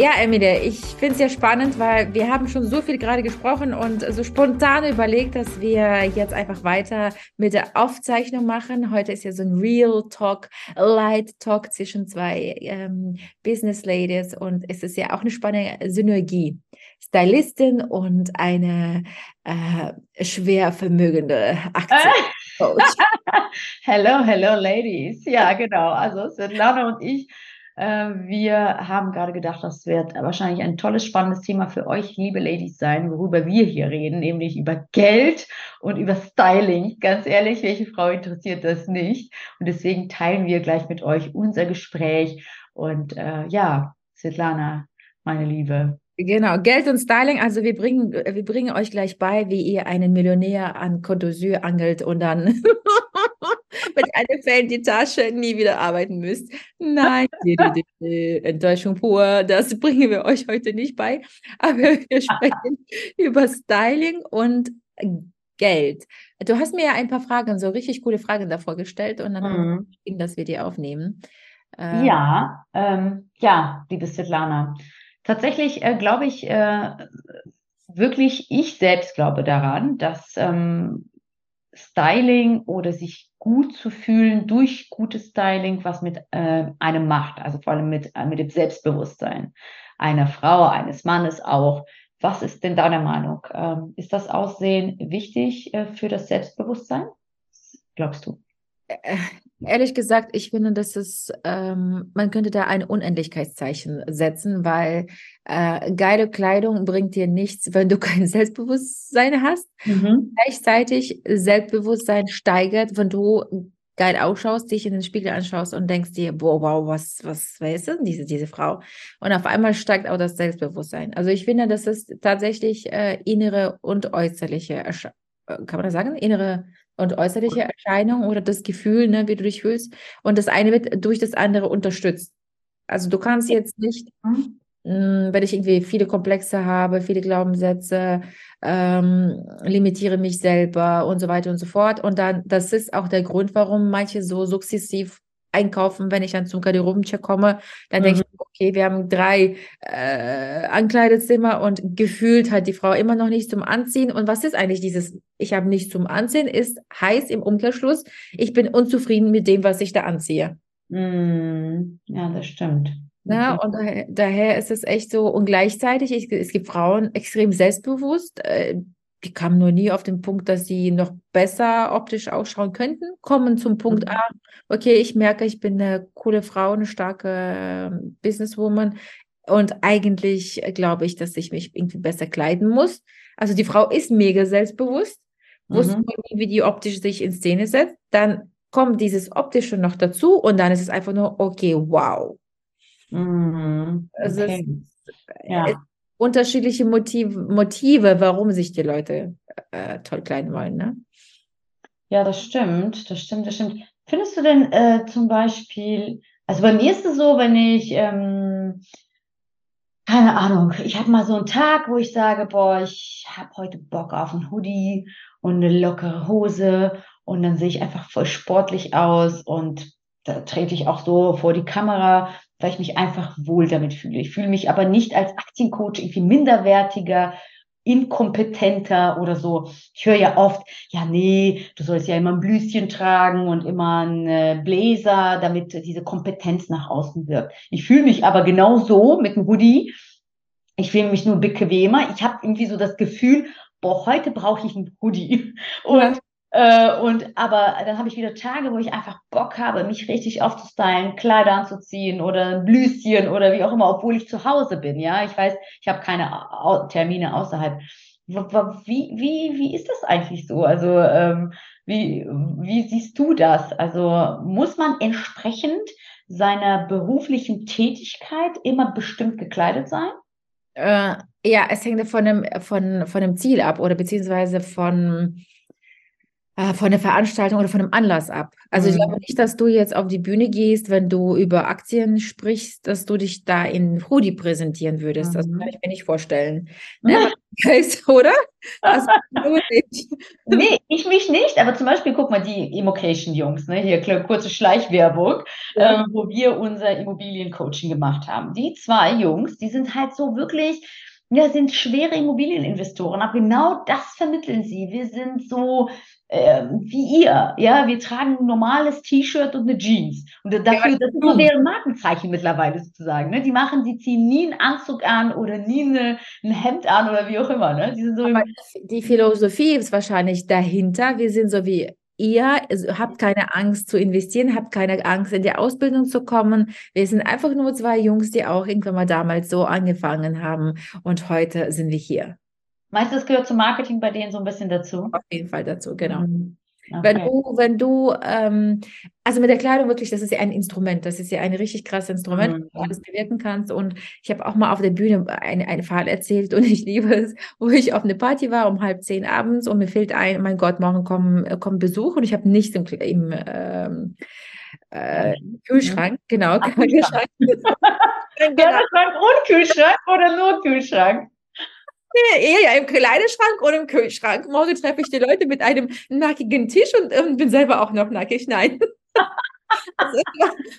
Ja, Emilie, ich finde es ja spannend, weil wir haben schon so viel gerade gesprochen und so spontan überlegt, dass wir jetzt einfach weiter mit der Aufzeichnung machen. Heute ist ja so ein Real Talk, Light Talk zwischen zwei ähm, Business Ladies und es ist ja auch eine spannende Synergie. Stylistin und eine äh, schwer vermögende Aktiencoach. hello, hello, Ladies. Ja, genau. Also Svetlana und ich wir haben gerade gedacht, das wird wahrscheinlich ein tolles, spannendes Thema für euch, liebe Ladies, sein, worüber wir hier reden, nämlich über Geld und über Styling. Ganz ehrlich, welche Frau interessiert das nicht? Und deswegen teilen wir gleich mit euch unser Gespräch. Und äh, ja, Svetlana, meine Liebe, Genau, Geld und Styling. Also wir bringen, wir bringen euch gleich bei, wie ihr einen Millionär an Côte d'Azur angelt und dann mit in die Tasche nie wieder arbeiten müsst. Nein, Enttäuschung pur, das bringen wir euch heute nicht bei. Aber wir sprechen über Styling und Geld. Du hast mir ja ein paar Fragen, so richtig coole Fragen davor gestellt und dann mhm. dass wir die aufnehmen. Ähm, ja, ähm, ja, liebe Svetlana. Tatsächlich äh, glaube ich, äh, wirklich, ich selbst glaube daran, dass ähm, Styling oder sich gut zu fühlen durch gutes Styling, was mit äh, einem macht, also vor allem mit, äh, mit dem Selbstbewusstsein einer Frau, eines Mannes auch. Was ist denn deine Meinung? Ähm, ist das Aussehen wichtig äh, für das Selbstbewusstsein? Glaubst du? Ehrlich gesagt, ich finde, dass es, ähm, man könnte da ein Unendlichkeitszeichen setzen, weil äh, geile Kleidung bringt dir nichts, wenn du kein Selbstbewusstsein hast. Mhm. Gleichzeitig Selbstbewusstsein steigert, wenn du geil ausschaust, dich in den Spiegel anschaust und denkst dir, wow, wow, was, was, wer ist denn diese, diese Frau? Und auf einmal steigt auch das Selbstbewusstsein. Also ich finde, das ist tatsächlich äh, innere und äußerliche, äh, kann man das sagen? Innere und äußerliche Erscheinung oder das Gefühl, ne, wie du dich fühlst. Und das eine wird durch das andere unterstützt. Also du kannst jetzt nicht, mh, hm, wenn ich irgendwie viele Komplexe habe, viele Glaubenssätze, ähm, limitiere mich selber und so weiter und so fort. Und dann, das ist auch der Grund, warum manche so sukzessiv einkaufen, wenn ich dann zum Garderobencheck komme, dann mhm. denke ich, okay, wir haben drei äh, Ankleidezimmer und gefühlt hat die Frau immer noch nicht zum Anziehen. Und was ist eigentlich dieses, ich habe nichts zum Anziehen, ist heiß im Umkehrschluss, ich bin unzufrieden mit dem, was ich da anziehe. Mhm. Ja, das stimmt. Ja, und daher, daher, ist es echt so, und gleichzeitig, ich, es gibt Frauen extrem selbstbewusst, äh, die kamen nur nie auf den Punkt, dass sie noch besser optisch ausschauen könnten, kommen zum Punkt mhm. A, okay, ich merke, ich bin eine coole Frau, eine starke äh, Businesswoman und eigentlich glaube ich, dass ich mich irgendwie besser kleiden muss. Also die Frau ist mega selbstbewusst, mhm. wusste wie die optisch sich in Szene setzt, dann kommt dieses optische noch dazu und dann ist es einfach nur, okay, wow. Mhm. Okay. Also es, ja. Unterschiedliche Motive, Motive, warum sich die Leute äh, toll kleiden wollen, ne? Ja, das stimmt, das stimmt, das stimmt. Findest du denn äh, zum Beispiel, also bei mir ist es so, wenn ich, ähm, keine Ahnung, ich habe mal so einen Tag, wo ich sage, boah, ich habe heute Bock auf einen Hoodie und eine lockere Hose und dann sehe ich einfach voll sportlich aus und da trete ich auch so vor die Kamera weil ich mich einfach wohl damit fühle. Ich fühle mich aber nicht als Aktiencoach irgendwie minderwertiger, inkompetenter oder so. Ich höre ja oft, ja, nee, du sollst ja immer ein Blüschen tragen und immer ein äh, Bläser, damit diese Kompetenz nach außen wirkt. Ich fühle mich aber genau so mit einem Hoodie. Ich fühle mich nur bequemer. Ich habe irgendwie so das Gefühl, boah, heute brauche ich einen Hoodie. Und äh, und aber dann habe ich wieder Tage, wo ich einfach Bock habe, mich richtig aufzustylen, Kleider anzuziehen oder ein Blüschen oder wie auch immer, obwohl ich zu Hause bin. Ja, ich weiß, ich habe keine Termine außerhalb. Wie, wie, wie ist das eigentlich so? Also, ähm, wie, wie siehst du das? Also, muss man entsprechend seiner beruflichen Tätigkeit immer bestimmt gekleidet sein? Äh, ja, es hängt von dem, von, von dem Ziel ab oder beziehungsweise von, von der Veranstaltung oder von dem Anlass ab. Also ich glaube Mhm. nicht, dass du jetzt auf die Bühne gehst, wenn du über Aktien sprichst, dass du dich da in Hoodie präsentieren würdest. Das kann Mhm. ich mir nicht vorstellen. Ne, oder? Also. Nee, ich mich nicht, aber zum Beispiel, guck mal, die Immocation-Jungs, ne, hier kurze Schleichwerbung, Ja. äh, wo wir unser Immobiliencoaching gemacht haben. Die zwei Jungs, die sind halt so wirklich, ja, sind schwere Immobilieninvestoren, aber genau das vermitteln sie. Wir sind so ähm, wie ihr, ja, wir tragen ein normales T-Shirt und eine Jeans. Und dafür, das ist so deren Markenzeichen mittlerweile sozusagen. Ne? Die machen, die ziehen nie einen Anzug an oder nie eine, ein Hemd an oder wie auch immer. Ne? Die sind so die Philosophie ist wahrscheinlich dahinter. Wir sind so wie ihr. Also habt keine Angst zu investieren, habt keine Angst in die Ausbildung zu kommen. Wir sind einfach nur zwei Jungs, die auch irgendwann mal damals so angefangen haben und heute sind wir hier. Meinst du, das gehört zum Marketing bei denen so ein bisschen dazu? Auf jeden Fall dazu, genau. Mhm. Wenn Okay. du, wenn du, ähm, also mit der Kleidung wirklich, das ist ja ein Instrument, das ist ja ein richtig krasses Instrument, Mhm. wo du alles bewirken kannst. Und ich habe auch mal auf der Bühne eine, einen Fall erzählt und ich liebe es, wo ich auf eine Party war um halb zehn abends und mir fällt ein, mein Gott, morgen kommen, äh, kommt Besuch und ich habe nichts im, im ähm, äh, Kühlschrank, genau, Ach, Kühlschrank. genau. Kleiderschrank und Kühlschrank oder nur Kühlschrank? Eher ja im Kleiderschrank oder im Kühlschrank. Morgen treffe ich die Leute mit einem nackigen Tisch und ähm, bin selber auch noch nackig. Nein. Also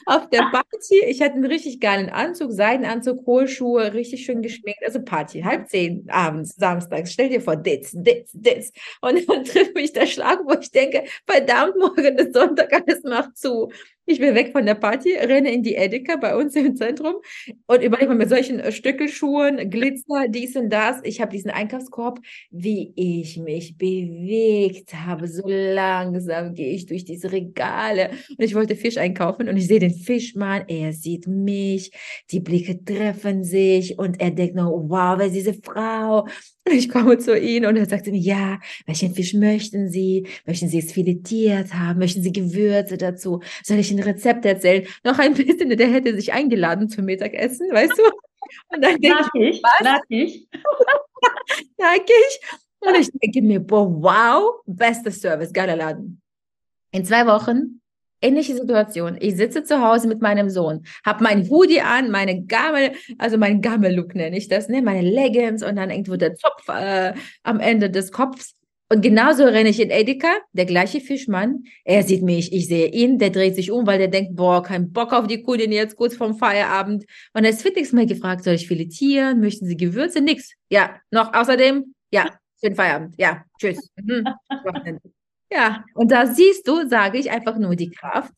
auf der Party, ich hatte einen richtig geilen Anzug, Seidenanzug, hohe Schuhe, richtig schön geschminkt. Also Party, halb zehn abends, samstags. Stell dir vor, Ditz, Ditz, Ditz. Und dann trifft mich der Schlag, wo ich denke, verdammt, morgen ist Sonntag, alles macht zu. Ich bin weg von der Party, renne in die Edeka bei uns im Zentrum und überlege mal mit solchen äh, Stöckelschuhen, Glitzer, dies und das. Ich habe diesen Einkaufskorb, wie ich mich bewegt habe. So langsam gehe ich durch diese Regale und ich wollte Fisch einkaufen und ich sehe den Fischmann, er sieht mich, die Blicke treffen sich und er denkt nur, wow, wer ist diese Frau? Ich komme zu ihm und er sagt mir, ja, welchen Fisch möchten Sie? Möchten Sie es filetiert haben? Möchten Sie Gewürze dazu? Soll ich ein Rezept erzählen? Noch ein bisschen, der hätte sich eingeladen zum Mittagessen, weißt du? Und dann denke ich, was? nackig. nackig. Und ich denke mir, boah, wow, bester Service, geiler Laden. In zwei Wochen, ähnliche Situation. Ich sitze zu Hause mit meinem Sohn, habe mein Hoodie an, meine Gammel, also mein Gammel-Look nenne ich das, ne, meine Leggings und dann irgendwo der Zopf äh, am Ende des Kopfs. Und genauso renne ich in Edeka, der gleiche Fischmann. Er sieht mich, ich sehe ihn, der dreht sich um, weil der denkt, boah, kein Bock auf die Kudin jetzt kurz vorm Feierabend. Und er ist fittigst mal gefragt, soll ich filetieren? Möchten Sie Gewürze? Nix. Ja, noch außerdem, ja, schönen Feierabend. Ja, tschüss. Mhm. Ja, und da siehst du, sage ich, einfach nur die Kraft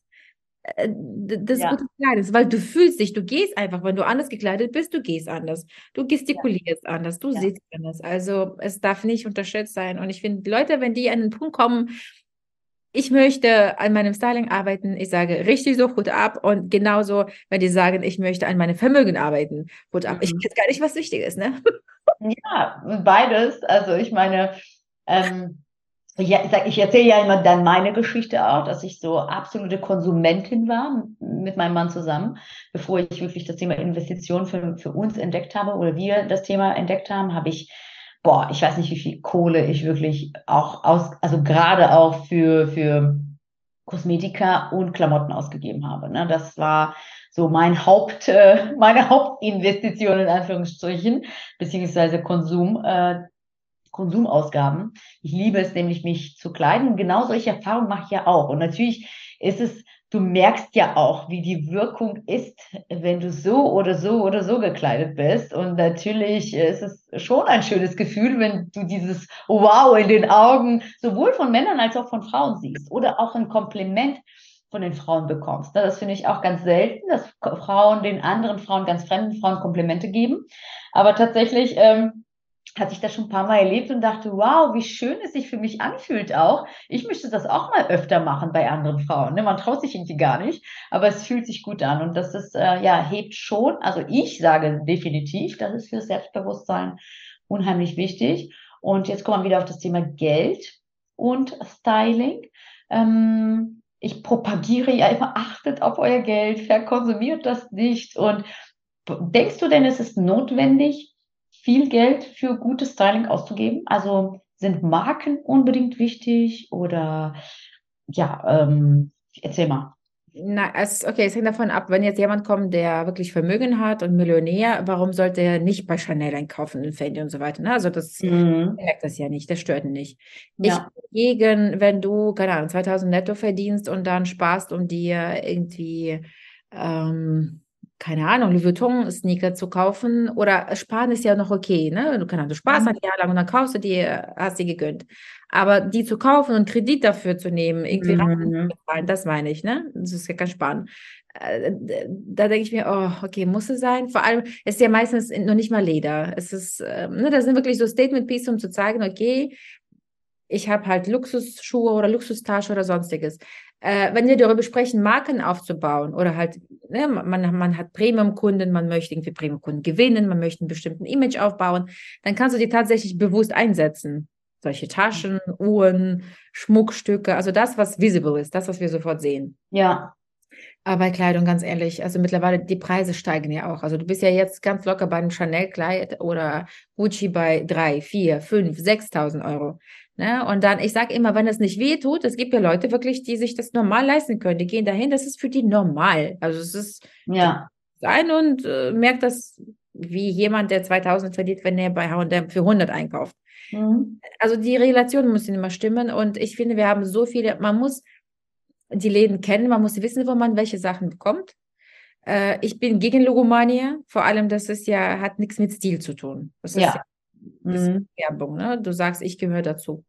äh, d- des Ja. guten Kleidens, weil du fühlst dich, du gehst einfach, wenn du anders gekleidet bist, du gehst anders, du gestikulierst anders, du Ja. siehst anders. Also es darf nicht unterschätzt sein. Und ich finde, Leute, wenn die an den Punkt kommen, ich möchte an meinem Styling arbeiten, ich sage richtig so, Hut ab. Und genauso, wenn die sagen, ich möchte an meinem Vermögen arbeiten, Hut ab. Ich Mhm. weiß gar nicht, was wichtig ist, ne? Ja, beides. Also ich meine, ähm, ja, ich, erzähle ja immer dann meine Geschichte auch, dass ich so absolute Konsumentin war mit meinem Mann zusammen, bevor ich wirklich das Thema Investition für, für uns entdeckt habe oder wir das Thema entdeckt haben, habe ich, boah, ich weiß nicht, wie viel Kohle ich wirklich auch aus, also gerade auch für, für Kosmetika und Klamotten ausgegeben habe. Ne? Das war so mein Haupt, äh, meine Hauptinvestition in Anführungsstrichen, beziehungsweise Konsum, äh, Konsumausgaben. Ich liebe es nämlich, mich zu kleiden. Und genau solche Erfahrungen mache ich ja auch. Und natürlich ist es, du merkst ja auch, wie die Wirkung ist, wenn du so oder so oder so gekleidet bist. Und natürlich ist es schon ein schönes Gefühl, wenn du dieses Wow in den Augen sowohl von Männern als auch von Frauen siehst oder auch ein Kompliment von den Frauen bekommst. Das finde ich auch ganz selten, dass Frauen den anderen Frauen, ganz fremden Frauen Komplimente geben. Aber tatsächlich ähm, hatte ich das schon ein paar Mal erlebt und dachte, wow, wie schön es sich für mich anfühlt auch. Ich möchte das auch mal öfter machen bei anderen Frauen. Ne? Man traut sich irgendwie gar nicht, aber es fühlt sich gut an und das ist, äh, ja, hebt schon. Also ich sage definitiv, das ist für Selbstbewusstsein unheimlich wichtig. Und jetzt kommen wir wieder auf das Thema Geld und Styling. Ähm, ich propagiere ja immer, achtet auf euer Geld, verkonsumiert das nicht. Und denkst du denn, es ist notwendig, viel Geld für gutes Styling auszugeben? Also sind Marken unbedingt wichtig oder ja, ähm, erzähl mal. Na, es, okay, es hängt davon ab, wenn jetzt jemand kommt, der wirklich Vermögen hat und Millionär, warum sollte er nicht bei Chanel einkaufen und Fendi und so weiter? Ne? Also das Mhm. merkt das ja nicht, das stört ihn nicht. Ich Ja. gegen, wenn du, keine Ahnung, 2000 netto verdienst und dann sparst, um dir irgendwie, ähm, keine Ahnung, Louis Vuitton Sneaker zu kaufen oder sparen ist ja noch okay, ne? Du, Ahnung, du sparst Mhm. ein Jahr lang und dann kaufst du dir, hast die gegönnt. Aber die zu kaufen und Kredit dafür zu nehmen, irgendwie Mhm. bezahlen, das meine ich, ne? Das ist ja kein Sparen. Äh, Da denke ich mir, oh, okay, muss es sein. Vor allem es ist ja meistens noch nicht mal Leder. Es ist, ähm, ne, das sind wirklich so Statement-Pieces, um zu zeigen, okay, ich habe halt Luxusschuhe oder Luxustasche oder sonstiges. Äh, wenn wir darüber sprechen, Marken aufzubauen oder halt, ne, man, man hat Premium-Kunden, man möchte irgendwie Premium-Kunden gewinnen, man möchte einen bestimmten Image aufbauen, dann kannst du die tatsächlich bewusst einsetzen. Solche Taschen, Uhren, Schmuckstücke, also das, was visible ist, das, was wir sofort sehen. Ja. Aber bei Kleidung, ganz ehrlich, also mittlerweile, die Preise steigen ja auch. Also du bist ja jetzt ganz locker bei einem Chanel-Kleid oder Gucci bei drei, vier, fünf, 6.000 Euro. Ne? Und dann, ich sage immer, wenn es nicht weh tut, es gibt ja Leute wirklich, die sich das normal leisten können. Die gehen dahin, das ist für die normal. Also es ist Ja. ein und äh, merkt das wie jemand, der 2000 verdient, wenn er bei H&M für 100 einkauft. Mhm. Also die Relation muss immer stimmen und ich finde, wir haben so viele, man muss die Läden kennen, man muss wissen, wo man welche Sachen bekommt. Äh, ich bin gegen Logomania, vor allem, das ist ja, hat nichts mit Stil zu tun. Das ist Ja. Ja das ist Mhm. Werbung, ne? Du sagst, ich gehöre dazu.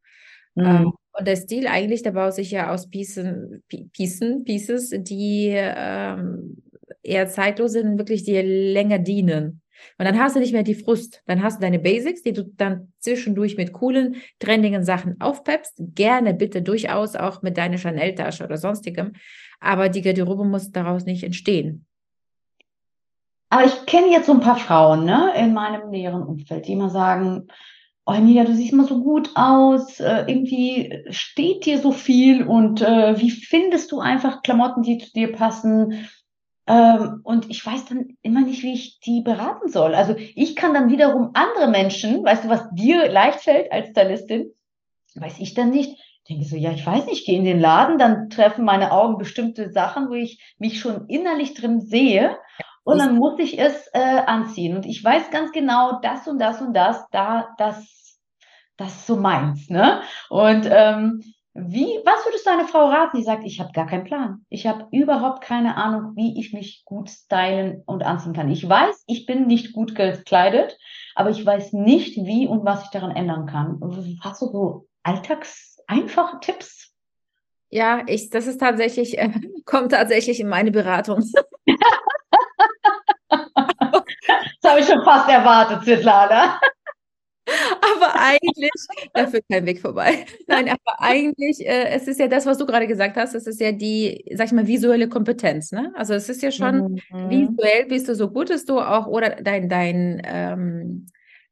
Mhm. Ähm, und der Stil eigentlich, der baut sich ja aus Piecen, Pi- Piecen, Pieces, die ähm, eher zeitlos sind wirklich dir länger dienen. Und dann hast du nicht mehr die Frust. Dann hast du deine Basics, die du dann zwischendurch mit coolen, trendigen Sachen aufpeppst. Gerne bitte durchaus auch mit deiner Chanel-Tasche oder sonstigem. Aber die Garderobe muss daraus nicht entstehen. Aber ich kenne jetzt so ein paar Frauen, ne, in meinem näheren Umfeld, die immer sagen, oh Emilia, du siehst immer so gut aus, äh, irgendwie steht dir so viel und äh, wie findest du einfach Klamotten, die zu dir passen? Ähm, und ich weiß dann immer nicht, wie ich die beraten soll. Also ich kann dann wiederum andere Menschen, weißt du, was dir leicht fällt als Stylistin, weiß ich dann nicht. Denke so, ja, ich weiß nicht, ich gehe in den Laden, dann treffen meine Augen bestimmte Sachen, wo ich mich schon innerlich drin sehe. Und dann muss ich es äh, anziehen. Und ich weiß ganz genau, das und das und das, da, das, das ist so meins, ne? Und ähm, wie, was würdest du einer Frau raten, die sagt, ich habe gar keinen Plan. Ich habe überhaupt keine Ahnung, wie ich mich gut stylen und anziehen kann. Ich weiß, ich bin nicht gut gekleidet, aber ich weiß nicht, wie und was ich daran ändern kann. Hast du so alltagseinfache Tipps? Ja, ich, das ist tatsächlich, äh, kommt tatsächlich in meine Beratung. Das habe ich schon fast erwartet, Svetlana. Aber eigentlich, da führt kein Weg vorbei. Nein, aber eigentlich, äh, es ist ja das, was du gerade gesagt hast, es ist ja die, sag ich mal, visuelle Kompetenz, ne? Also es ist ja schon, Mhm. visuell bist du so gut, dass du auch, oder dein, dein, ähm,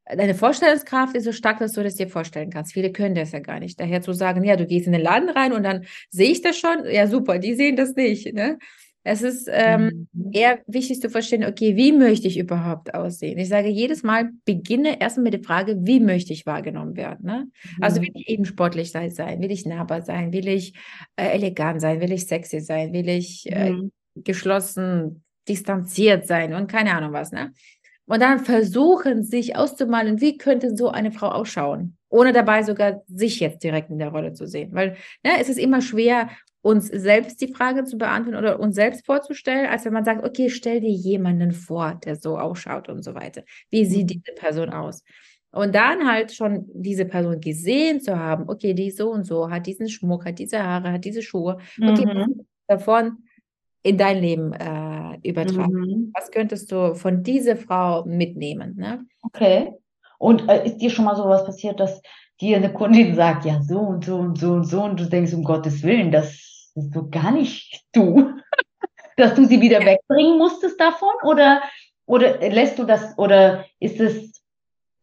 deine Vorstellungskraft ist so stark, dass du das dir vorstellen kannst. Viele können das ja gar nicht. Daher zu sagen, ja, du gehst in den Laden rein und dann sehe ich das schon, ja super, die sehen das nicht, ne? Es ist ähm, Mhm. eher wichtig zu verstehen, okay, wie möchte ich überhaupt aussehen? Ich sage jedes Mal, beginne erstmal mit der Frage, wie möchte ich wahrgenommen werden? Ne? Also will Mhm. ich eben sportlich sein, sein? Will ich nahbar sein? Will ich äh, elegant sein? Will ich sexy sein? Will ich äh, Mhm. geschlossen, distanziert sein und keine Ahnung was, ne? Und dann versuchen, sich auszumalen, wie könnte so eine Frau ausschauen, ohne dabei sogar sich jetzt direkt in der Rolle zu sehen. Weil ne, es ist immer schwer, uns selbst die Frage zu beantworten oder uns selbst vorzustellen, als wenn man sagt, okay, stell dir jemanden vor, der so ausschaut und so weiter. Wie sieht Mhm. diese Person aus? Und dann halt schon diese Person gesehen zu haben, okay, die so und so, hat diesen Schmuck, hat diese Haare, hat diese Schuhe. Okay, Mhm. davon in dein Leben äh, übertragen? Mhm. Was könntest du von dieser Frau mitnehmen? Ne? Okay. Und äh, ist dir schon mal sowas passiert, dass dir eine Kundin sagt, ja, so und so und so und so, und du denkst, um Gottes Willen, das ist so gar nicht du, dass du sie wieder wegbringen musstest davon? Oder, oder lässt du das, oder ist es,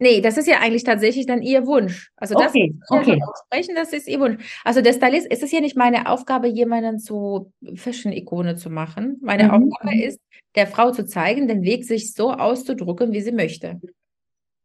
Nee, das ist ja eigentlich tatsächlich dann ihr Wunsch. Also das okay, okay. aussprechen, das ist ihr Wunsch. Also der Stylist, es ist ja nicht meine Aufgabe, jemanden zu Fashion-Ikone zu machen. Meine Mhm. Aufgabe ist, der Frau zu zeigen, den Weg sich so auszudrücken, wie sie möchte.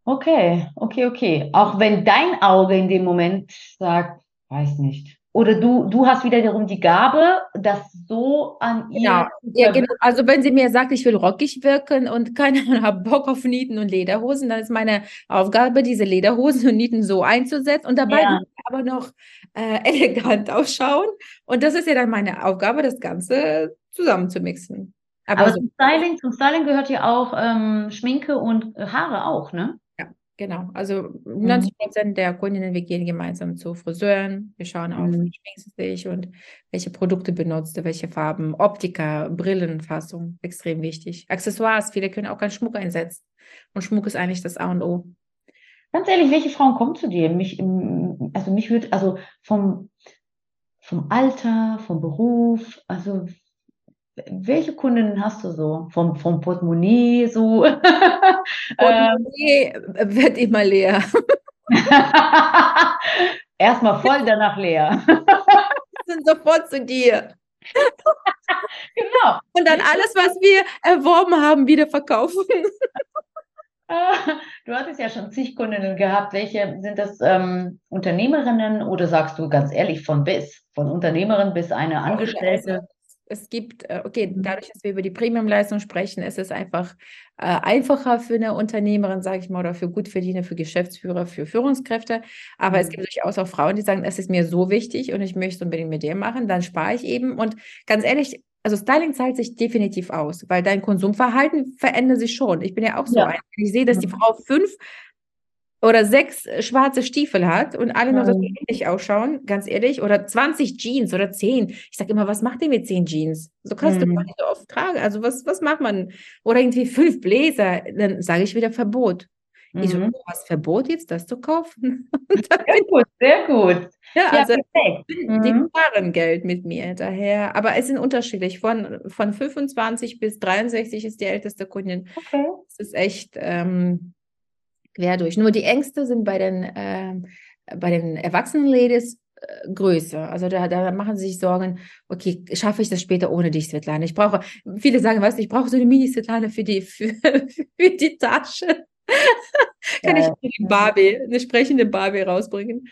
Okay, okay, okay. Auch wenn dein Auge in dem Moment sagt, weiß nicht. Oder du, du hast wiederum die Gabe, das so an ihr Genau, ja, genau. Also wenn sie mir sagt, ich will rockig wirken und keine Ahnung, habe Bock auf Nieten und Lederhosen, dann ist meine Aufgabe, diese Lederhosen und Nieten so einzusetzen und dabei Ja. aber noch äh, elegant ausschauen. Und das ist ja dann meine Aufgabe, das Ganze zusammenzumixen. Aber Aber so, zum Styling, zum Styling gehört ja auch ähm, Schminke und Haare auch, ne? Genau. Also Mhm. 90 Prozent der Kundinnen, wir gehen gemeinsam zu Friseuren. Wir schauen auf, Mhm. wie schminkst du dich und welche Produkte benutzt du, welche Farben, Optika, Brillenfassung, extrem wichtig. Accessoires, viele können auch keinen Schmuck einsetzen. Und Schmuck ist eigentlich das A und O. Ganz ehrlich, welche Frauen kommen zu dir? Mich, also mich würde, also vom, vom Alter, vom Beruf, also welche Kundinnen hast du so? Vom, vom Portemonnaie so? Portemonnaie wird immer leer. erstmal voll, danach leer. Sind sofort zu dir. Genau. Und dann alles, was wir erworben haben, wieder verkaufen. Du hattest ja schon zig Kundinnen gehabt. Welche sind das ähm, Unternehmerinnen oder sagst du ganz ehrlich von bis? Von Unternehmerin bis eine Angestellte? Es gibt, äh, okay, Mhm. dadurch, dass wir über die Premium-Leistung sprechen, ist es einfach äh, einfacher für eine Unternehmerin, sage ich mal, oder für Gutverdiener, für Geschäftsführer, für Führungskräfte. Aber es Mhm. gibt durchaus auch Frauen, die sagen, es ist mir so wichtig und ich möchte es unbedingt mit dir machen, dann spare ich eben. Und ganz ehrlich, also Styling zahlt sich definitiv aus, weil dein Konsumverhalten verändert sich schon. Ich bin ja auch so Ja. ein. Ich sehe, dass die Mhm. Frau fünf oder sechs äh, schwarze Stiefel hat und alle noch so Mhm. ähnlich ausschauen, ganz ehrlich, oder 20 Jeans oder 10. Ich sage immer, was macht ihr mit 10 Jeans? So kannst du Mhm. gar nicht so oft tragen. Also was, was macht man? Oder irgendwie fünf Bläser, dann sage ich wieder Verbot. Ich so, Mhm. du hast Verbot jetzt, das zu kaufen? Sehr gut, sehr gut. ja, Ja, also perfekt. die Mhm. sparen Geld mit mir daher. Aber es sind unterschiedlich. Von, von 25 bis 63 ist die älteste Kundin. Okay. Es ist echt ähm, quer durch. Nur die Ängste sind bei den, ähm, bei den erwachsenen Ladies äh, größer. Also da, da machen sie sich Sorgen, okay, schaffe ich das später ohne dich, Svetlana? Ich brauche, viele sagen, weißt du, ich brauche so eine Mini-Svetlana für die, für, für die Tasche. Kann ich Geil. eine Barbie, eine sprechende Barbie rausbringen?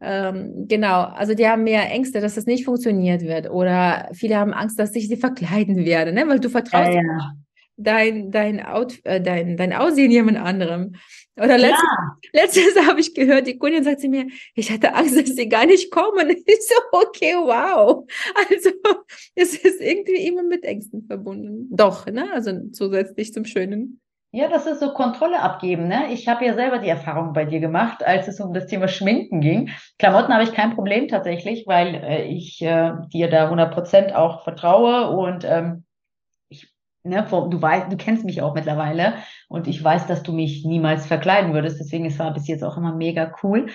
Ähm, genau, also die haben mehr Ängste, dass das nicht funktioniert wird. Oder viele haben Angst, dass ich sie verkleiden werde, ne? weil du vertraust Ja, ja. Dein, dein, Out, äh, dein, dein Aussehen jemand anderem. Oder letztens, Klar. letztens habe ich gehört, die Kundin sagt zu mir, ich hatte Angst, dass sie gar nicht kommen. Ich so, okay, wow. Also es ist irgendwie immer mit Ängsten verbunden. Doch, ne? Also zusätzlich zum Schönen. Ja, das ist so Kontrolle abgeben, ne? Ich habe ja selber die Erfahrung bei dir gemacht, als es um das Thema Schminken ging. Klamotten habe ich kein Problem tatsächlich, weil äh, ich äh, dir da 100% auch vertraue und ähm, ne, du weißt, du kennst mich auch mittlerweile und ich weiß, dass du mich niemals verkleiden würdest, deswegen es war bis jetzt auch immer mega cool.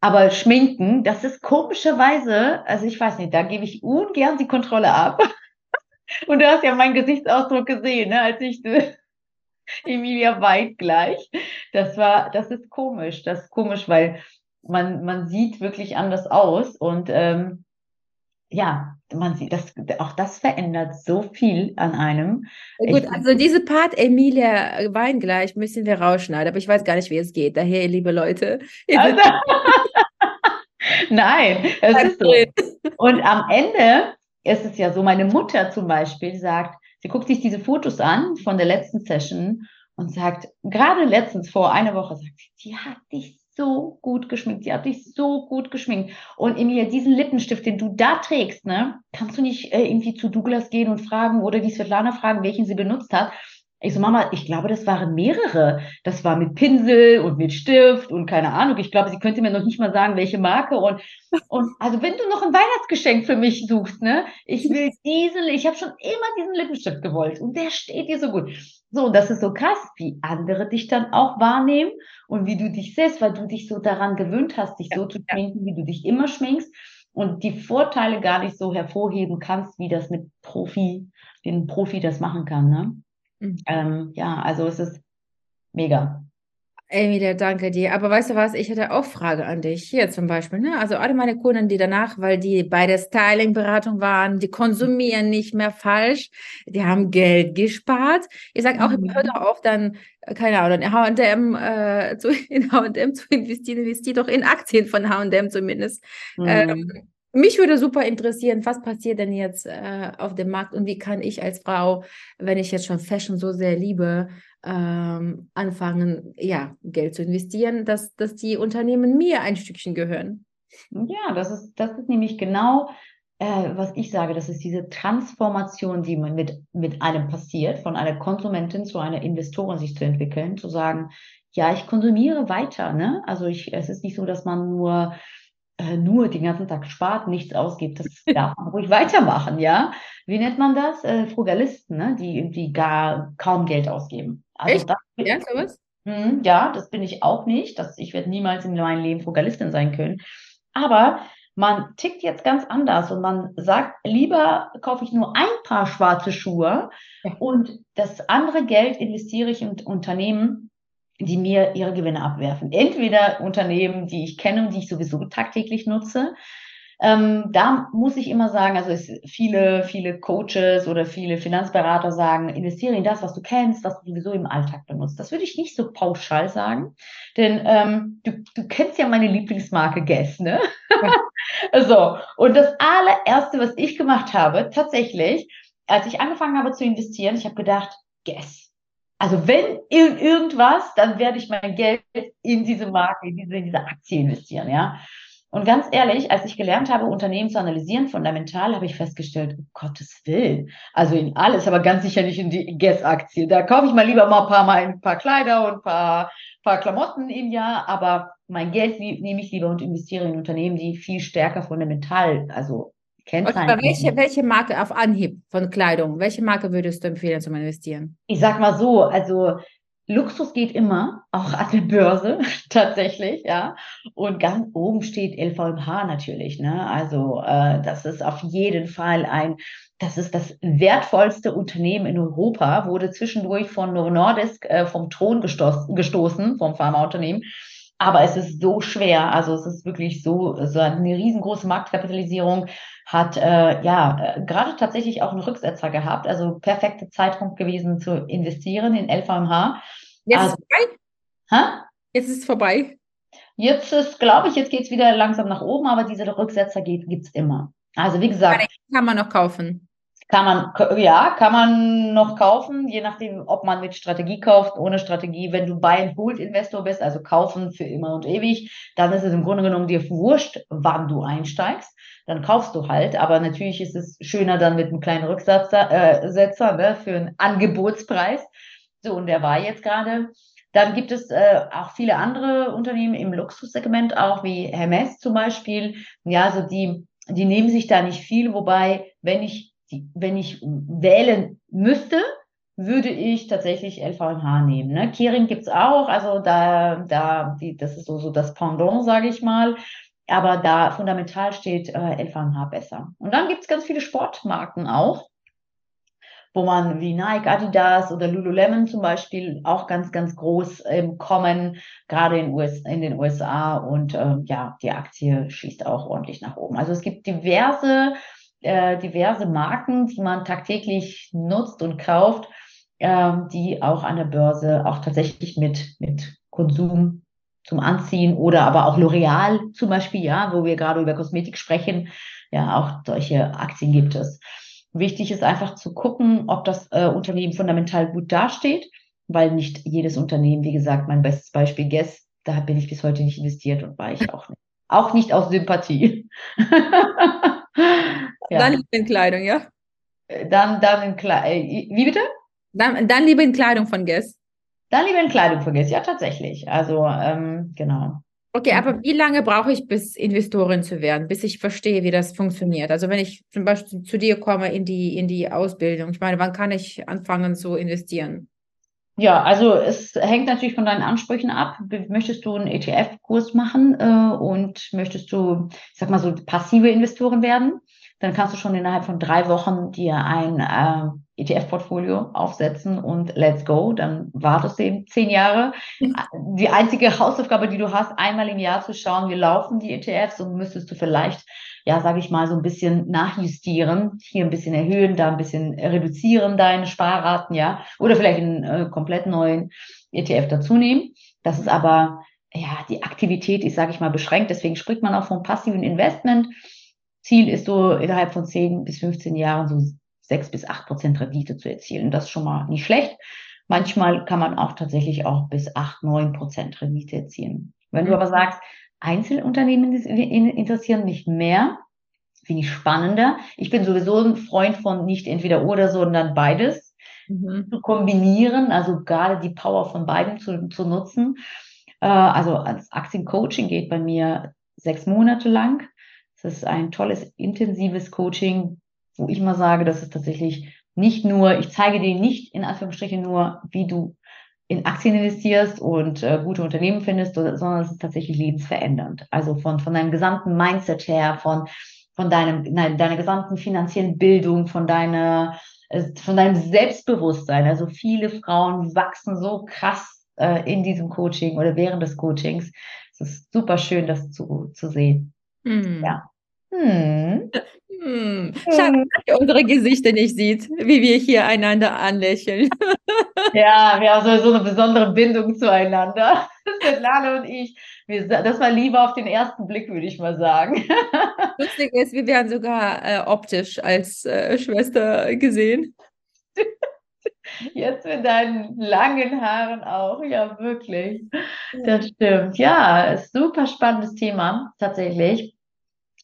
Aber Schminken, das ist komischerweise, also ich weiß nicht, da gebe ich ungern die Kontrolle ab. Und du hast ja meinen Gesichtsausdruck gesehen, ne, als ich Emilia Weid gleich. Das war, das ist komisch. Das ist komisch, weil man, man sieht wirklich anders aus und ähm, ja, man sieht, das, auch das verändert so viel an einem. Gut, Ich- also diese Part Emilia Weingleich müssen wir rausschneiden, aber ich weiß gar nicht, wie es geht. Daher, liebe Leute, Also, nein, es ist so. drin. Und am Ende ist es ja so, meine Mutter zum Beispiel sagt, sie guckt sich diese Fotos an von der letzten Session und sagt, gerade letztens vor einer Woche, sagt sie, die hat dich so gut geschminkt, die hat dich so gut geschminkt. Und Emilia, diesen Lippenstift, den du da trägst, ne, kannst du nicht äh, irgendwie zu Douglas gehen und fragen oder die Svetlana fragen, welchen sie benutzt hat? Ich so, Mama, ich glaube, das waren mehrere. Das war mit Pinsel und mit Stift und keine Ahnung. Ich glaube, sie könnte mir noch nicht mal sagen, welche Marke. Und, und also wenn du noch ein Weihnachtsgeschenk für mich suchst, ne, ich will diesen, ich habe schon immer diesen Lippenstift gewollt und der steht dir so gut. So, das ist so krass, wie andere dich dann auch wahrnehmen und wie du dich siehst, weil du dich so daran gewöhnt hast, dich so zu ja. schminken, wie du dich immer schminkst und die Vorteile gar nicht so hervorheben kannst, wie das mit Profi, den Profi das machen kann, ne? Mhm. Ähm, ja, also es ist mega. Emilia, danke dir. Aber weißt du was, ich hätte auch Frage an dich. Hier zum Beispiel, ne? Also alle meine Kunden, die danach, weil die bei der Styling-Beratung waren, die konsumieren nicht mehr falsch, die haben Geld gespart. Ich sage auch, mhm. hör doch auf, dann, keine Ahnung, in H&M äh, zu, in H&M zu investieren, investiert doch in Aktien von H&M zumindest. Mhm. Ähm, mich würde super interessieren, was passiert denn jetzt äh, auf dem Markt und wie kann ich als Frau, wenn ich jetzt schon Fashion so sehr liebe, ähm, anfangen, ja, Geld zu investieren, dass, dass die Unternehmen mir ein Stückchen gehören. Ja, das ist, das ist nämlich genau, äh, was ich sage, das ist diese Transformation, die man mit, mit einem passiert, von einer Konsumentin zu einer Investorin sich zu entwickeln, zu sagen, ja, ich konsumiere weiter, ne? Also ich, es ist nicht so, dass man nur äh, nur den ganzen Tag spart, nichts ausgibt, das darf man ruhig weitermachen, ja. Wie nennt man das? Äh, Frugalisten, ne? die irgendwie gar kaum Geld ausgeben. Also Echt? Das, ja, sowas? Mh, ja, das bin ich auch nicht. Das, ich werde niemals in meinem Leben Frugalistin sein können. Aber man tickt jetzt ganz anders und man sagt, lieber kaufe ich nur ein paar schwarze Schuhe ja. und das andere Geld investiere ich in Unternehmen, die mir ihre Gewinne abwerfen. Entweder Unternehmen, die ich kenne und die ich sowieso tagtäglich nutze. Ähm, da muss ich immer sagen, also viele, viele Coaches oder viele Finanzberater sagen, investiere in das, was du kennst, was du sowieso im Alltag benutzt. Das würde ich nicht so pauschal sagen, denn ähm, du, du kennst ja meine Lieblingsmarke Guess, ne? Ja. so, und das allererste, was ich gemacht habe, tatsächlich, als ich angefangen habe zu investieren, ich habe gedacht, Guess also wenn in irgendwas, dann werde ich mein Geld in diese Marke, in diese, in diese Aktie investieren, ja. Und ganz ehrlich, als ich gelernt habe, Unternehmen zu analysieren, fundamental, habe ich festgestellt, um Gottes Willen, also in alles, aber ganz sicher nicht in die Guess-Aktie. Da kaufe ich mal lieber mal ein paar, mal ein paar Kleider und ein paar, paar Klamotten im Jahr, aber mein Geld nehme ich lieber und investiere in Unternehmen, die viel stärker fundamental, also Kennzeichen. Welche, welche Marke auf Anhieb von Kleidung, welche Marke würdest du empfehlen zum Investieren? Ich sag mal so, also Luxus geht immer, auch an der Börse tatsächlich, ja. Und ganz oben steht LVMH natürlich, ne? Also äh, das ist auf jeden Fall ein, das ist das wertvollste Unternehmen in Europa, wurde zwischendurch von Novo Nordisk äh, vom Thron gestoßen, gestoßen, vom Pharmaunternehmen. Aber es ist so schwer, also es ist wirklich so, so eine riesengroße Marktkapitalisierung hat äh, ja äh, gerade tatsächlich auch einen Rücksetzer gehabt, also perfekte Zeitpunkt gewesen zu investieren in LVMH. Jetzt also, ist es vorbei? Ha? Jetzt ist es vorbei. Jetzt ist, glaube ich, jetzt geht es wieder langsam nach oben, aber diese Rücksetzer gibt es immer. Also wie gesagt. Kann man noch kaufen. Kann man, ja, kann man noch kaufen, je nachdem, ob man mit Strategie kauft, ohne Strategie. Wenn du Buy-and-Hold-Investor bist, also kaufen für immer und ewig, dann ist es im Grunde genommen dir wurscht, wann du einsteigst dann kaufst du halt. Aber natürlich ist es schöner dann mit einem kleinen Rücksetzer äh, ne, für einen Angebotspreis. So, und der war jetzt gerade. Dann gibt es äh, auch viele andere Unternehmen im Luxussegment, auch wie Hermes zum Beispiel. Ja, also die, die nehmen sich da nicht viel, wobei, wenn ich, wenn ich wählen müsste, würde ich tatsächlich LVMH nehmen. Ne? Kering gibt's auch, also da, da, die, das ist so, so das Pendant, sage ich mal aber da fundamental steht äh, LVMH besser. Und dann gibt es ganz viele Sportmarken auch, wo man wie Nike, Adidas oder Lululemon zum Beispiel auch ganz, ganz groß ähm, kommen, gerade in, US, in den USA. Und ähm, ja, die Aktie schießt auch ordentlich nach oben. Also es gibt diverse, äh, diverse Marken, die man tagtäglich nutzt und kauft, äh, die auch an der Börse auch tatsächlich mit, mit Konsum zum Anziehen oder aber auch L'Oreal zum Beispiel, ja, wo wir gerade über Kosmetik sprechen. Ja, auch solche Aktien gibt es. Wichtig ist einfach zu gucken, ob das äh, Unternehmen fundamental gut dasteht, weil nicht jedes Unternehmen, wie gesagt, mein bestes Beispiel Guess, da bin ich bis heute nicht investiert und war ich auch nicht. Auch nicht aus Sympathie. ja. Dann in Kleidung, ja? Äh, dann, dann in Kleidung. Äh, wie bitte? Dann, dann lieber in Kleidung von Guess. Dann lieber in Kleidung vergisst, ja tatsächlich. Also ähm, genau. Okay, aber wie lange brauche ich, bis Investorin zu werden, bis ich verstehe, wie das funktioniert? Also wenn ich zum Beispiel zu dir komme in die, in die Ausbildung, ich meine, wann kann ich anfangen zu investieren? Ja, also es hängt natürlich von deinen Ansprüchen ab. Möchtest du einen ETF-Kurs machen äh, und möchtest du, ich sag mal so, passive Investoren werden? dann kannst du schon innerhalb von drei Wochen dir ein äh, ETF-Portfolio aufsetzen und let's go. Dann wartest du eben zehn Jahre. Die einzige Hausaufgabe, die du hast, einmal im Jahr zu schauen, wie laufen die ETFs und müsstest du vielleicht, ja, sage ich mal, so ein bisschen nachjustieren, hier ein bisschen erhöhen, da ein bisschen reduzieren deine Sparraten, ja, oder vielleicht einen äh, komplett neuen ETF dazu nehmen. Das ist aber ja, die Aktivität ist, sage ich mal, beschränkt. Deswegen spricht man auch vom passiven Investment. Ziel ist so innerhalb von 10 bis 15 Jahren so 6 bis 8 Prozent Rendite zu erzielen. Das ist schon mal nicht schlecht. Manchmal kann man auch tatsächlich auch bis 8, 9 Prozent Rendite erzielen. Wenn du aber sagst, Einzelunternehmen interessieren mich mehr, finde ich spannender. Ich bin sowieso ein Freund von nicht entweder oder, sondern beides mhm. zu kombinieren, also gerade die Power von beiden zu, zu nutzen. Äh, also als Aktiencoaching geht bei mir sechs Monate lang. Das ist ein tolles, intensives Coaching, wo ich mal sage, das ist tatsächlich nicht nur, ich zeige dir nicht in Anführungsstrichen nur, wie du in Aktien investierst und äh, gute Unternehmen findest, sondern es ist tatsächlich lebensverändernd. Also von, von deinem gesamten Mindset her, von, von deinem, nein, deiner gesamten finanziellen Bildung, von deiner, äh, von deinem Selbstbewusstsein. Also viele Frauen wachsen so krass äh, in diesem Coaching oder während des Coachings. Es ist super schön, das zu, zu sehen. Hm. Ja. Hm. Hm. Schade, hm. dass ihr unsere Gesichter nicht sieht, wie wir hier einander anlächeln. Ja, wir haben so, so eine besondere Bindung zueinander. Svetlana und ich. Wir, das war Liebe auf den ersten Blick, würde ich mal sagen. Lustig ist, wir werden sogar äh, optisch als äh, Schwester gesehen. Jetzt mit deinen langen Haaren auch, ja, wirklich. Das stimmt. Ja, super spannendes Thema, tatsächlich.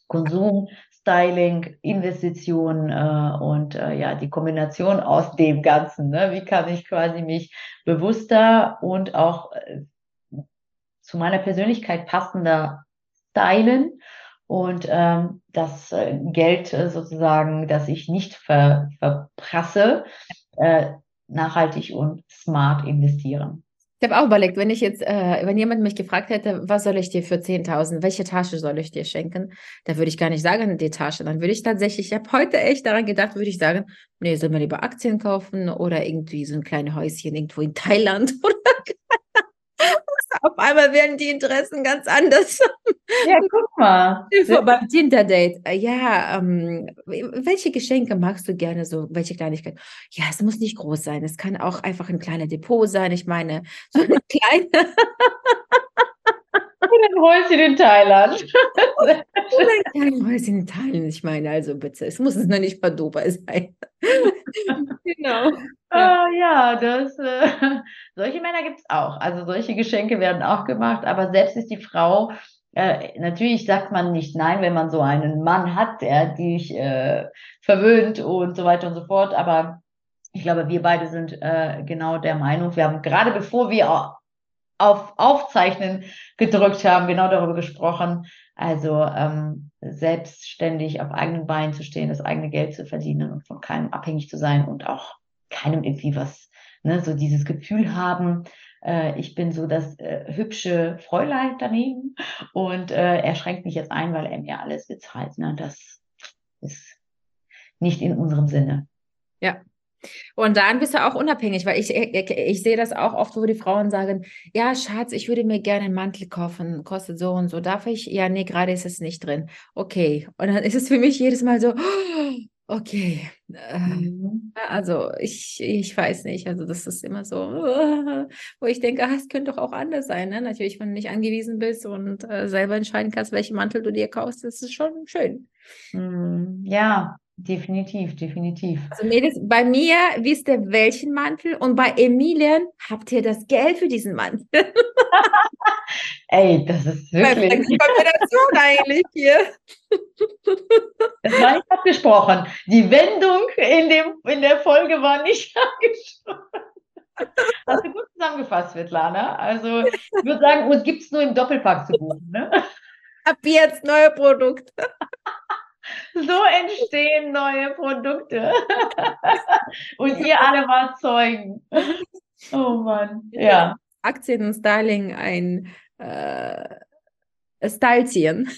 Konsum, Styling, Investition äh, und äh, ja, die Kombination aus dem Ganzen. Ne? Wie kann ich quasi mich bewusster und auch äh, zu meiner Persönlichkeit passender stylen und ähm, das äh, Geld äh, sozusagen, das ich nicht ver verprasse, äh, nachhaltig und smart investieren. Ich habe auch überlegt, wenn ich jetzt, äh, wenn jemand mich gefragt hätte, was soll ich dir für 10.000, welche Tasche soll ich dir schenken, da würde ich gar nicht sagen, die Tasche. Dann würde ich tatsächlich, ich habe heute echt daran gedacht, würde ich sagen, nee, sollen wir lieber Aktien kaufen oder irgendwie so ein kleines Häuschen irgendwo in Thailand oder auf einmal werden die Interessen ganz anders. Ja, guck mal. Beim Tinder-Date. Äh, ja, ähm, welche Geschenke magst du gerne so? Welche Kleinigkeit? Ja, es muss nicht groß sein. Es kann auch einfach ein kleiner Depot sein. Ich meine, so eine kleine. Ein Häuschen in Thailand. Oder ein Häuschen in Thailand. Ich meine, also bitte, es muss noch nicht Padoba sein. genau. Ja, oh, ja das, äh, solche Männer gibt es auch. Also solche Geschenke werden auch gemacht, aber selbst ist die Frau, äh, natürlich sagt man nicht nein, wenn man so einen Mann hat, der dich äh, verwöhnt und so weiter und so fort, aber ich glaube, wir beide sind äh, genau der Meinung, wir haben gerade bevor wir auf Aufzeichnen gedrückt haben, genau darüber gesprochen. Also ähm, selbstständig auf eigenen Beinen zu stehen, das eigene Geld zu verdienen und von keinem abhängig zu sein und auch keinem irgendwie was, ne, so dieses Gefühl haben, äh, ich bin so das äh, hübsche Fräulein daneben und äh, er schränkt mich jetzt ein, weil er mir alles bezahlt. Ne? Das ist nicht in unserem Sinne. Ja, und dann bist du auch unabhängig, weil ich, ich, ich, sehe das auch oft, wo die Frauen sagen, ja, Schatz, ich würde mir gerne einen Mantel kaufen, kostet so und so. Darf ich? Ja, nee, gerade ist es nicht drin. Okay. Und dann ist es für mich jedes Mal so, okay. Äh, mhm. Also ich, ich weiß nicht. Also das ist immer so, wo ich denke, ah, es könnte doch auch anders sein. Ne? Natürlich, wenn du nicht angewiesen bist und äh, selber entscheiden kannst, welchen Mantel du dir kaufst, das ist schon schön. Mhm. Ja, Definitiv, definitiv. Also Mädels, bei mir wisst ihr welchen Mantel und bei Emilien habt ihr das Geld für diesen Mantel. Ey, das ist wirklich. Die Kombination eigentlich hier. Das war nicht abgesprochen. Die Wendung in, dem, in der Folge war nicht abgesprochen. Hast du gut zusammengefasst, Svetlana. Also, ich würde sagen, uns gibt es nur im Doppelpack zu buchen. Ne? Ab jetzt neue Produkte. So entstehen neue Produkte. Und ihr alle mal Zeugen. Oh Mann, ja. Aktien und Styling ein, äh, Style ziehen.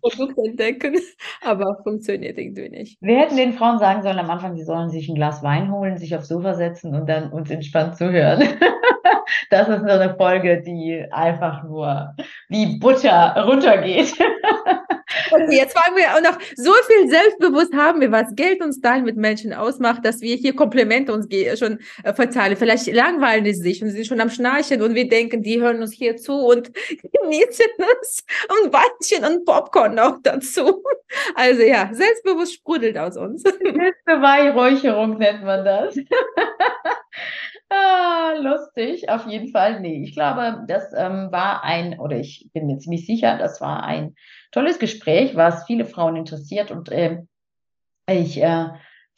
Produkt entdecken, aber funktioniert irgendwie nicht. Wir hätten den Frauen sagen sollen am Anfang, sie sollen sich ein Glas Wein holen, sich aufs Sofa setzen und dann uns entspannt zuhören. Das ist so eine Folge, die einfach nur wie Butter runtergeht. Jetzt fangen wir auch noch so viel selbstbewusst haben wir, was Geld und Style mit Menschen ausmacht, dass wir hier Komplimente uns schon äh, verteilen. Vielleicht langweilen die sich und sind schon am Schnarchen und wir denken, die hören uns hier zu und genießen es und Weinchen und Popcorn noch dazu. Also ja, selbstbewusst sprudelt aus uns. Beweihräucherung nennt man das. Ah, lustig, auf jeden Fall. Nee, ich glaube, das ähm, war ein, oder ich bin mir ziemlich sicher, das war ein tolles Gespräch, was viele Frauen interessiert. Und äh, ich äh,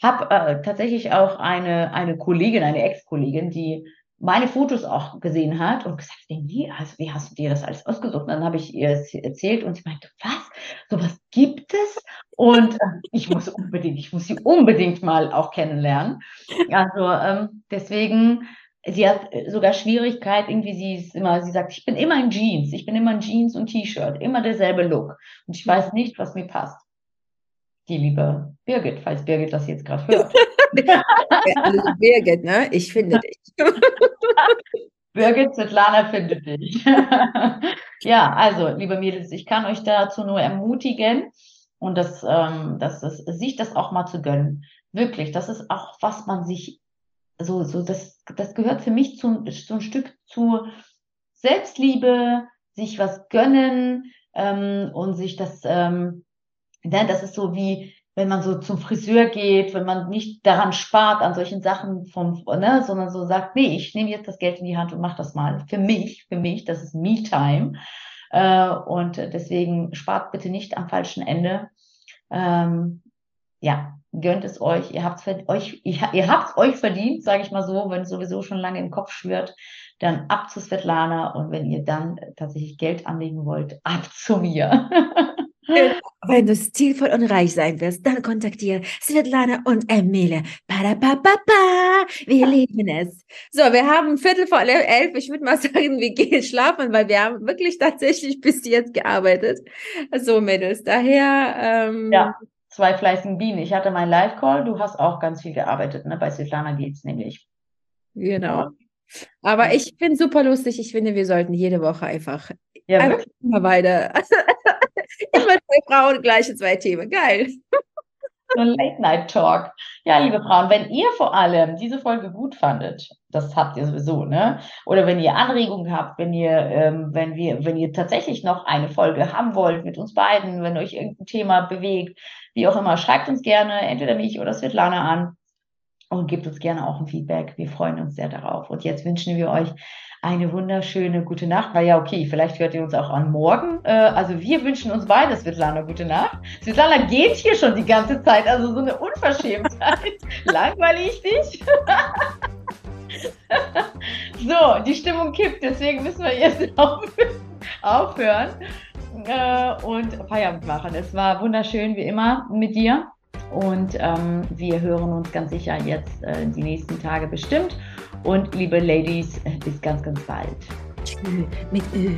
habe äh, tatsächlich auch eine, eine Kollegin, eine Ex-Kollegin, die meine Fotos auch gesehen hat und gesagt, nee, also wie hast du dir das alles ausgesucht? Und dann habe ich ihr erzählt und sie meinte, was? Sowas gibt es? Und äh, ich muss unbedingt, ich muss sie unbedingt mal auch kennenlernen. Also ähm, deswegen, sie hat sogar Schwierigkeit, irgendwie sie ist immer, sie sagt, ich bin immer in Jeans, ich bin immer in Jeans und T-Shirt, immer derselbe Look. Und ich weiß nicht, was mir passt. Die liebe Birgit, falls Birgit das jetzt gerade hört. Also Birgit, ne? Ich finde dich. Birgit Svetlana findet dich. ja, also, liebe Mädels, ich kann euch dazu nur ermutigen und das, ähm, das, das, sich das auch mal zu gönnen. Wirklich, das ist auch, was man sich so, so, das, das gehört für mich zu, so ein Stück zu Selbstliebe, sich was gönnen ähm, und sich das, ähm, ne, das ist so wie, wenn man so zum Friseur geht, wenn man nicht daran spart, an solchen Sachen vom, ne, sondern so sagt, nee, ich nehme jetzt das Geld in die Hand und mache das mal. Für mich, für mich, das ist Me-Time. Äh, und deswegen spart bitte nicht am falschen Ende. Ähm, ja, gönnt es euch. Ihr habt euch, ihr habt euch verdient, sage ich mal so, wenn es sowieso schon lange im Kopf schwört, dann ab zu Svetlana und wenn ihr dann tatsächlich Geld anlegen wollt, ab zu mir. Wenn du stilvoll und reich sein willst, dann kontaktiere Svetlana und Emile. Ba-da-ba-ba-ba. Wir lieben es. So, wir haben Viertel vor elf. Ich würde mal sagen, wir gehen schlafen, weil wir haben wirklich tatsächlich bis jetzt gearbeitet. So, Mädels. Daher. Ähm, ja, zwei fleißigen Bienen. Ich hatte meinen Live-Call. Du hast auch ganz viel gearbeitet. Ne? Bei Svetlana geht es nämlich. Genau. Aber ich finde super lustig. Ich finde, wir sollten jede Woche einfach, ja, einfach immer weiter Immer zwei Frauen, gleiche zwei Themen. Geil. So ein Late-Night-Talk. Ja, liebe Frauen, wenn ihr vor allem diese Folge gut fandet, das habt ihr sowieso, ne? Oder wenn ihr Anregungen habt, wenn ihr, ähm, wenn wir, wenn ihr tatsächlich noch eine Folge haben wollt mit uns beiden, wenn euch irgendein Thema bewegt, wie auch immer, schreibt uns gerne entweder mich oder Svetlana an und gebt uns gerne auch ein Feedback. Wir freuen uns sehr darauf. Und jetzt wünschen wir euch eine wunderschöne gute Nacht. Weil ja, okay, vielleicht hört ihr uns auch an morgen. Äh, also wir wünschen uns beide, Svetlana, gute Nacht. Svetlana geht hier schon die ganze Zeit, also so eine Unverschämtheit. Langweile ich dich? so, die Stimmung kippt, deswegen müssen wir jetzt aufhören äh, und Feierabend machen. Es war wunderschön wie immer mit dir. Und ähm, wir hören uns ganz sicher jetzt äh, die nächsten Tage bestimmt. Und liebe Ladies, bis ganz, ganz bald. Mit Ö.